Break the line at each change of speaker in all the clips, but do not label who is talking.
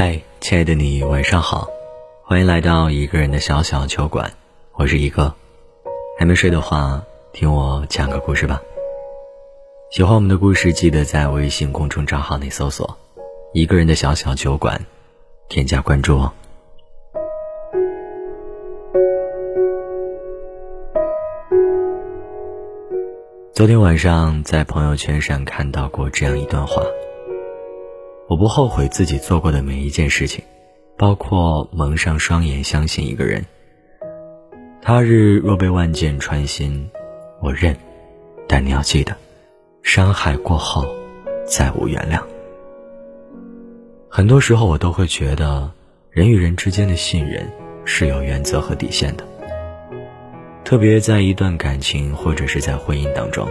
嗨，亲爱的你，晚上好，欢迎来到一个人的小小酒馆，我是一个。还没睡的话，听我讲个故事吧。喜欢我们的故事，记得在微信公众账号内搜索“一个人的小小酒馆”，添加关注哦。昨天晚上在朋友圈上看到过这样一段话。我不后悔自己做过的每一件事情，包括蒙上双眼相信一个人。他日若被万箭穿心，我认。但你要记得，伤害过后，再无原谅。很多时候，我都会觉得，人与人之间的信任是有原则和底线的。特别在一段感情或者是在婚姻当中，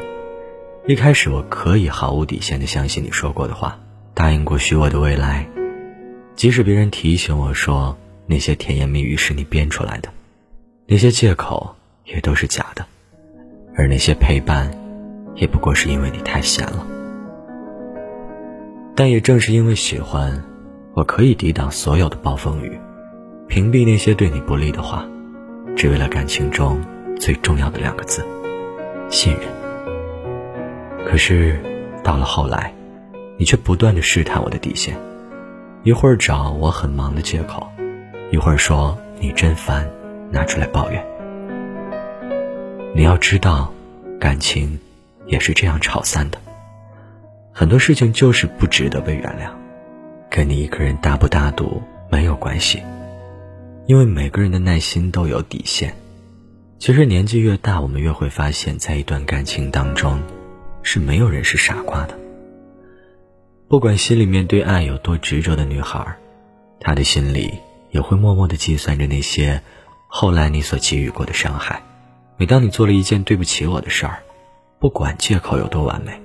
一开始我可以毫无底线的相信你说过的话。答应过许我的未来，即使别人提醒我说那些甜言蜜语是你编出来的，那些借口也都是假的，而那些陪伴，也不过是因为你太闲了。但也正是因为喜欢，我可以抵挡所有的暴风雨，屏蔽那些对你不利的话，只为了感情中最重要的两个字——信任。可是，到了后来。你却不断的试探我的底线，一会儿找我很忙的借口，一会儿说你真烦，拿出来抱怨。你要知道，感情也是这样吵散的。很多事情就是不值得被原谅，跟你一个人大不大度没有关系，因为每个人的耐心都有底线。其实年纪越大，我们越会发现，在一段感情当中，是没有人是傻瓜的。不管心里面对爱有多执着的女孩，她的心里也会默默的计算着那些后来你所给予过的伤害。每当你做了一件对不起我的事儿，不管借口有多完美，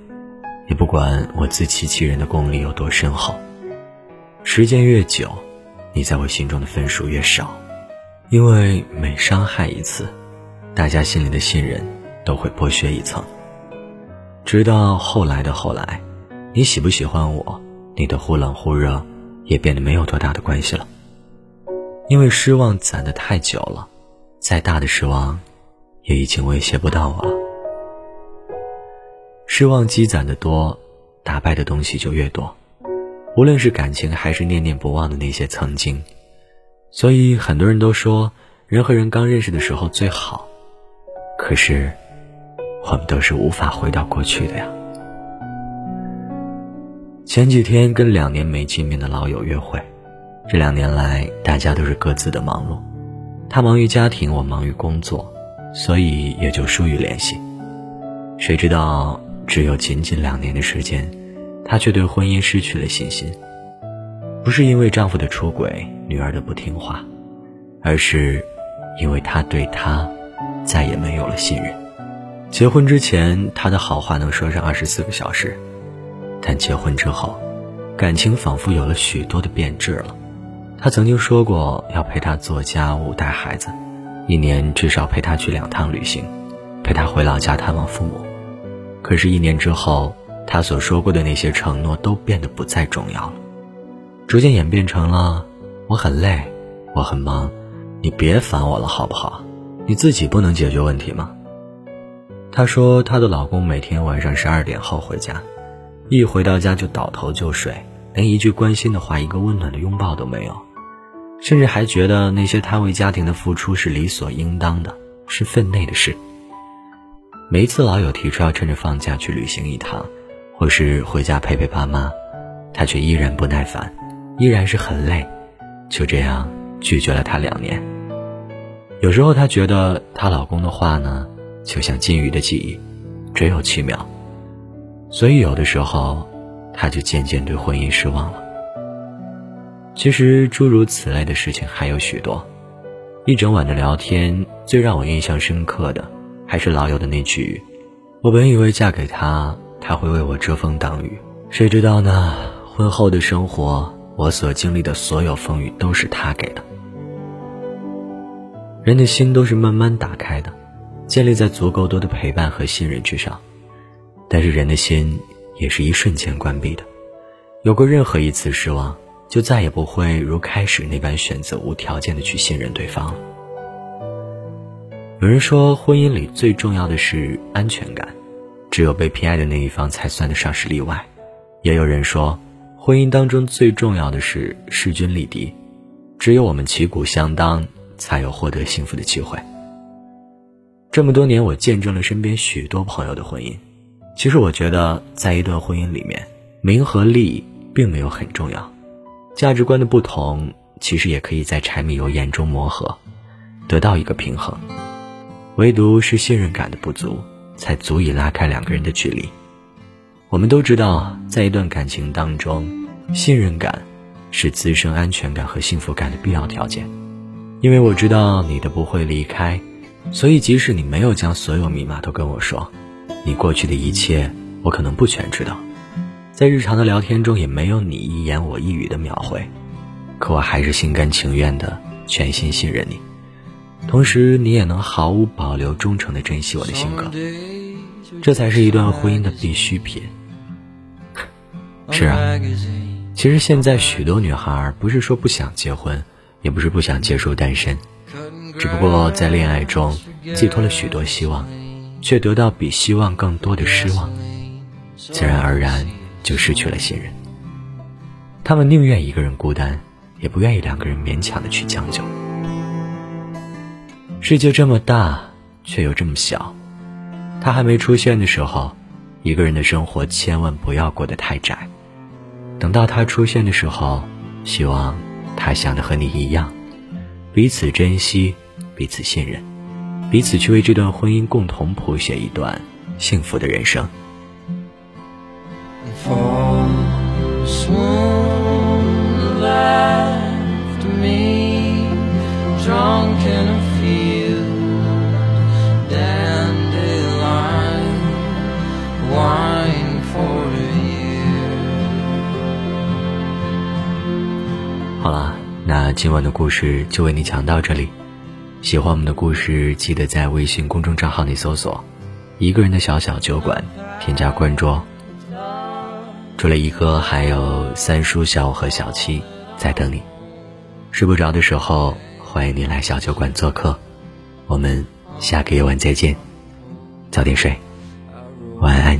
也不管我自欺欺人的功力有多深厚，时间越久，你在我心中的分数越少，因为每伤害一次，大家心里的信任都会剥削一层，直到后来的后来。你喜不喜欢我？你的忽冷忽热，也变得没有多大的关系了。因为失望攒得太久了，再大的失望，也已经威胁不到我了。失望积攒的多，打败的东西就越多。无论是感情，还是念念不忘的那些曾经。所以很多人都说，人和人刚认识的时候最好。可是，我们都是无法回到过去的呀。前几天跟两年没见面的老友约会，这两年来大家都是各自的忙碌，他忙于家庭，我忙于工作，所以也就疏于联系。谁知道只有仅仅两年的时间，她却对婚姻失去了信心。不是因为丈夫的出轨、女儿的不听话，而是因为她对他再也没有了信任。结婚之前，她的好话能说上二十四个小时。但结婚之后，感情仿佛有了许多的变质了。他曾经说过要陪她做家务、带孩子，一年至少陪她去两趟旅行，陪她回老家探望父母。可是，一年之后，他所说过的那些承诺都变得不再重要了，逐渐演变成了：我很累，我很忙，你别烦我了，好不好？你自己不能解决问题吗？她说，她的老公每天晚上十二点后回家。一回到家就倒头就睡，连一句关心的话、一个温暖的拥抱都没有，甚至还觉得那些他为家庭的付出是理所应当的，是分内的事。每一次老友提出要趁着放假去旅行一趟，或是回家陪陪爸妈，他却依然不耐烦，依然是很累，就这样拒绝了他两年。有时候她觉得她老公的话呢，就像金鱼的记忆，只有七秒。所以，有的时候，他就渐渐对婚姻失望了。其实，诸如此类的事情还有许多。一整晚的聊天，最让我印象深刻的，还是老友的那句：“我本以为嫁给他，他会为我遮风挡雨，谁知道呢？婚后的生活，我所经历的所有风雨，都是他给的。”人的心都是慢慢打开的，建立在足够多的陪伴和信任之上。但是人的心也是一瞬间关闭的，有过任何一次失望，就再也不会如开始那般选择无条件的去信任对方了。有人说，婚姻里最重要的是安全感，只有被偏爱的那一方才算得上是例外。也有人说，婚姻当中最重要的是势均力敌，只有我们旗鼓相当，才有获得幸福的机会。这么多年，我见证了身边许多朋友的婚姻。其实，我觉得在一段婚姻里面，名和利并没有很重要，价值观的不同，其实也可以在柴米油盐中磨合，得到一个平衡。唯独是信任感的不足，才足以拉开两个人的距离。我们都知道，在一段感情当中，信任感是滋生安全感和幸福感的必要条件。因为我知道你的不会离开，所以即使你没有将所有密码都跟我说，你过去的一切我可能不全知道，在日常的聊天中也没有你一言我一语的秒回，可我还是心甘情愿的全心信任你。同时，你也能毫无保留、忠诚的珍惜我的性格，这才是一段婚姻的必需品。是啊，其实现在许多女孩不是说不想结婚，也不是不想结束单身，只不过在恋爱中寄托了许多希望，却得到比希望更多的失望，自然而然就失去了信任。他们宁愿一个人孤单，也不愿意两个人勉强的去将就。世界这么大，却又这么小。他还没出现的时候，一个人的生活千万不要过得太窄。等到他出现的时候，希望他想的和你一样，彼此珍惜，彼此信任，彼此去为这段婚姻共同谱写一段幸福的人生。好了，那今晚的故事就为你讲到这里。喜欢我们的故事，记得在微信公众账号里搜索“一个人的小小酒馆”，添加关注。除了一哥，还有三叔、小五和小七在等你。睡不着的时候，欢迎你来小酒馆做客。我们下个夜晚再见，早点睡，晚安。